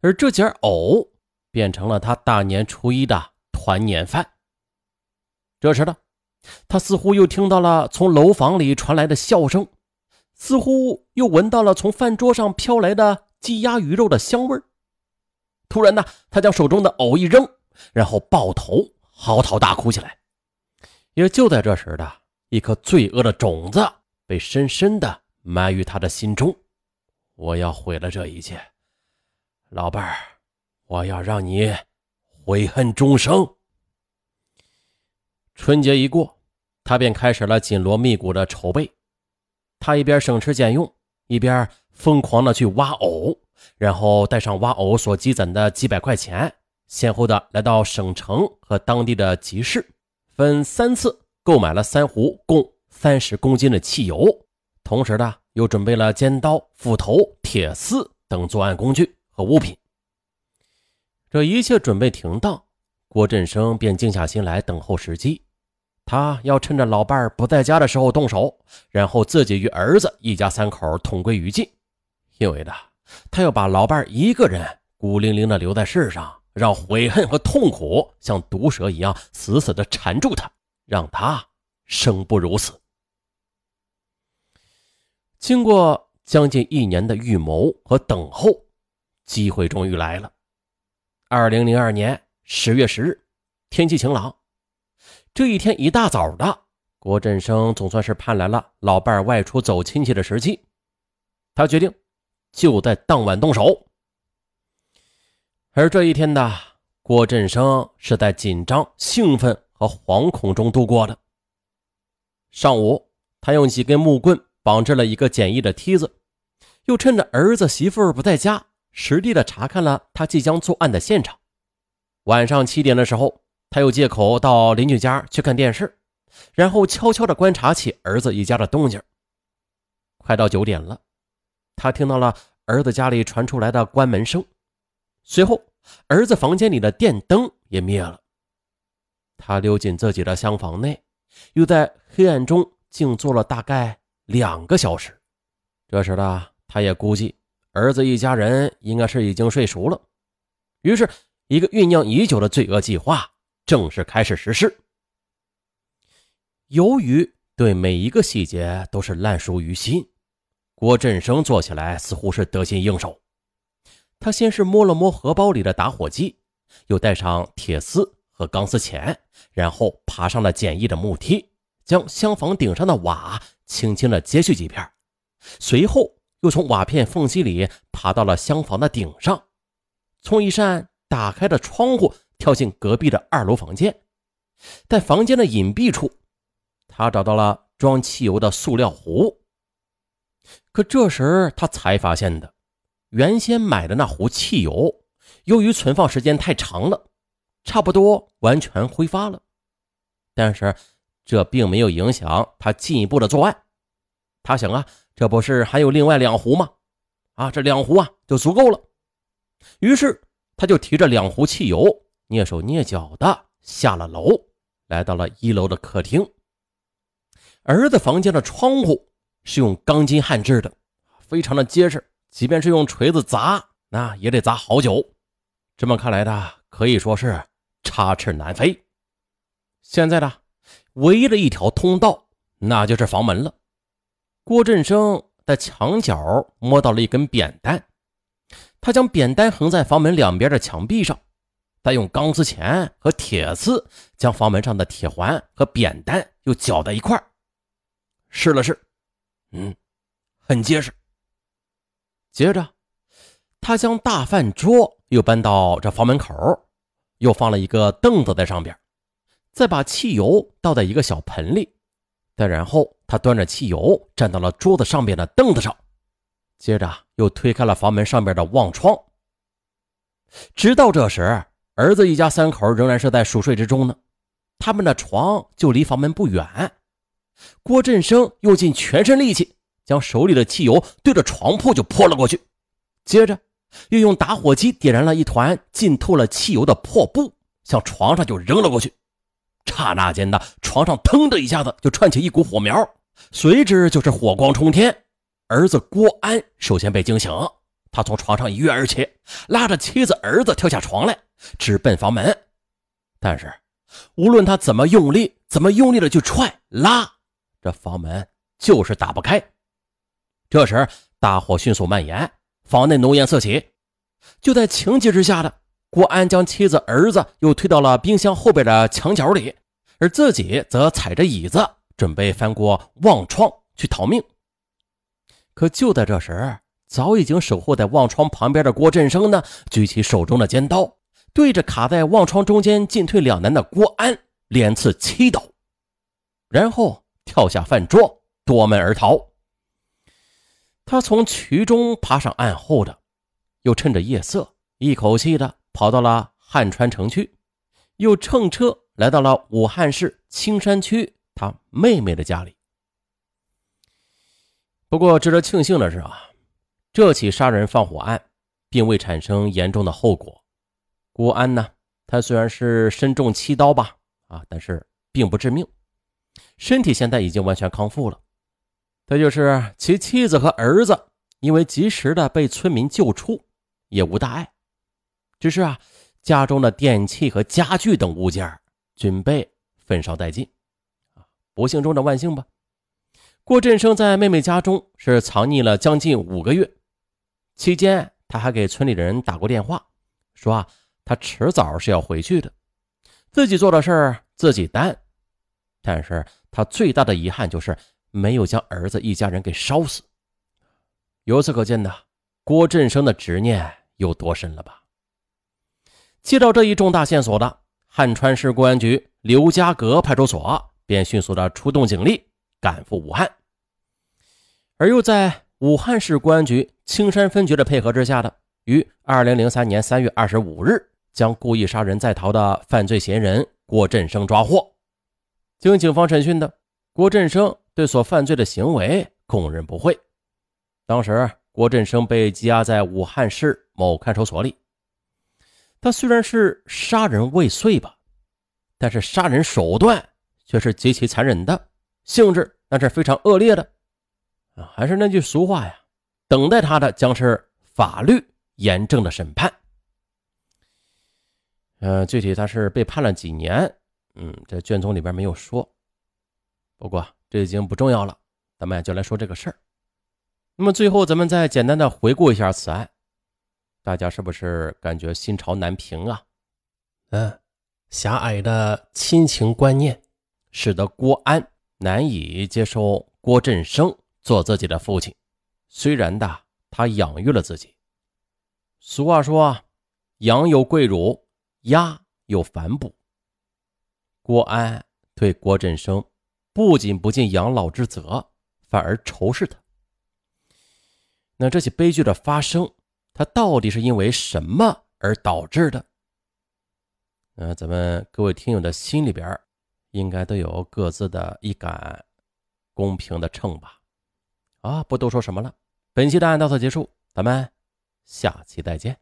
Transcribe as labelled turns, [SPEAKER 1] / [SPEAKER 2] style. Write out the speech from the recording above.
[SPEAKER 1] 而这件藕变成了他大年初一的团年饭。这时呢，他似乎又听到了从楼房里传来的笑声，似乎又闻到了从饭桌上飘来的鸡鸭鱼肉的香味突然呢，他将手中的藕一扔，然后抱头嚎啕大哭起来。也就在这时的一颗罪恶的种子被深深的埋于他的心中。我要毁了这一切，老伴儿，我要让你悔恨终生。春节一过，他便开始了紧锣密鼓的筹备。他一边省吃俭用，一边疯狂的去挖藕，然后带上挖藕所积攒的几百块钱，先后的来到省城和当地的集市。分三次购买了三壶共三十公斤的汽油，同时呢，又准备了尖刀、斧头、铁丝等作案工具和物品。这一切准备停当，郭振生便静下心来等候时机。他要趁着老伴儿不在家的时候动手，然后自己与儿子一家三口同归于尽。因为呢，他要把老伴儿一个人孤零零的留在世上。让悔恨和痛苦像毒蛇一样死死的缠住他，让他生不如死。经过将近一年的预谋和等候，机会终于来了。二零零二年十月十日，天气晴朗。这一天一大早的，郭振生总算是盼来了老伴外出走亲戚的时机。他决定就在当晚动手。而这一天的郭振生是在紧张、兴奋和惶恐中度过的。上午，他用几根木棍绑制了一个简易的梯子，又趁着儿子媳妇不在家，实地的查看了他即将作案的现场。晚上七点的时候，他又借口到邻居家去看电视，然后悄悄的观察起儿子一家的动静。快到九点了，他听到了儿子家里传出来的关门声。随后，儿子房间里的电灯也灭了。他溜进自己的厢房内，又在黑暗中静坐了大概两个小时。这时的他也估计儿子一家人应该是已经睡熟了，于是，一个酝酿已久的罪恶计划正式开始实施。由于对每一个细节都是烂熟于心，郭振生做起来似乎是得心应手。他先是摸了摸荷包里的打火机，又带上铁丝和钢丝钳，然后爬上了简易的木梯，将厢房顶上的瓦轻轻的揭去几片，随后又从瓦片缝隙里爬到了厢房的顶上，从一扇打开的窗户跳进隔壁的二楼房间，在房间的隐蔽处，他找到了装汽油的塑料壶，可这时他才发现的。原先买的那壶汽油，由于存放时间太长了，差不多完全挥发了。但是这并没有影响他进一步的作案。他想啊，这不是还有另外两壶吗？啊，这两壶啊就足够了。于是他就提着两壶汽油，蹑手蹑脚的下了楼，来到了一楼的客厅。儿子房间的窗户是用钢筋焊制的，非常的结实。即便是用锤子砸，那也得砸好久。这么看来的，可以说是插翅难飞。现在呢，唯一的一条通道，那就是房门了。郭振生在墙角摸到了一根扁担，他将扁担横在房门两边的墙壁上，再用钢丝钳和铁丝将房门上的铁环和扁担又绞在一块试了试，嗯，很结实。接着，他将大饭桌又搬到这房门口，又放了一个凳子在上边，再把汽油倒在一个小盆里，再然后他端着汽油站到了桌子上边的凳子上，接着又推开了房门上边的望窗。直到这时，儿子一家三口仍然是在熟睡之中呢，他们的床就离房门不远。郭振生用尽全身力气。将手里的汽油对着床铺就泼了过去，接着又用打火机点燃了一团浸透了汽油的破布，向床上就扔了过去。刹那间的，床上腾的一下子就窜起一股火苗，随之就是火光冲天。儿子郭安首先被惊醒，他从床上一跃而起，拉着妻子儿子跳下床来，直奔房门。但是，无论他怎么用力，怎么用力的去踹拉，这房门就是打不开。这时，大火迅速蔓延，房内浓烟四起。就在情急之下的郭安，将妻子儿子又推到了冰箱后边的墙角里，而自己则踩着椅子，准备翻过望窗去逃命。可就在这时，早已经守候在望窗旁边的郭振生呢，举起手中的尖刀，对着卡在望窗中间进退两难的郭安连刺七刀，然后跳下饭桌，夺门而逃。他从渠中爬上岸后的，又趁着夜色，一口气的跑到了汉川城区，又乘车来到了武汉市青山区他妹妹的家里。不过值得庆幸的是啊。这起杀人放火案并未产生严重的后果。郭安呢，他虽然是身中七刀吧，啊，但是并不致命，身体现在已经完全康复了。他就是其妻子和儿子，因为及时的被村民救出，也无大碍。只是啊，家中的电器和家具等物件均被焚烧殆尽。不幸中的万幸吧。郭振生在妹妹家中是藏匿了将近五个月。期间，他还给村里的人打过电话，说啊，他迟早是要回去的，自己做的事儿自己担。但是他最大的遗憾就是没有将儿子一家人给烧死。由此可见呢，郭振生的执念有多深了吧？接到这一重大线索的汉川市公安局刘家阁派出所便迅速的出动警力赶赴武汉，而又在。武汉市公安局青山分局的配合之下的，于二零零三年三月二十五日，将故意杀人在逃的犯罪嫌疑人郭振生抓获。经警方审讯的郭振生对所犯罪的行为供认不讳。当时，郭振生被羁押在武汉市某看守所里。他虽然是杀人未遂吧，但是杀人手段却是极其残忍的，性质那是非常恶劣的。还是那句俗话呀，等待他的将是法律严正的审判。呃，具体他是被判了几年，嗯，这卷宗里边没有说。不过这已经不重要了，咱们就来说这个事儿。那么最后，咱们再简单的回顾一下此案，大家是不是感觉心潮难平啊？嗯，狭隘的亲情观念使得郭安难以接受郭振生。做自己的父亲，虽然的他养育了自己。俗话说：“羊有跪乳，鸭有反哺。”郭安对郭振生不仅不尽养老之责，反而仇视他。那这起悲剧的发生，他到底是因为什么而导致的？那咱们各位听友的心里边，应该都有各自的一杆公平的秤吧。啊，不多说什么了。本期的案到此结束，咱们下期再见。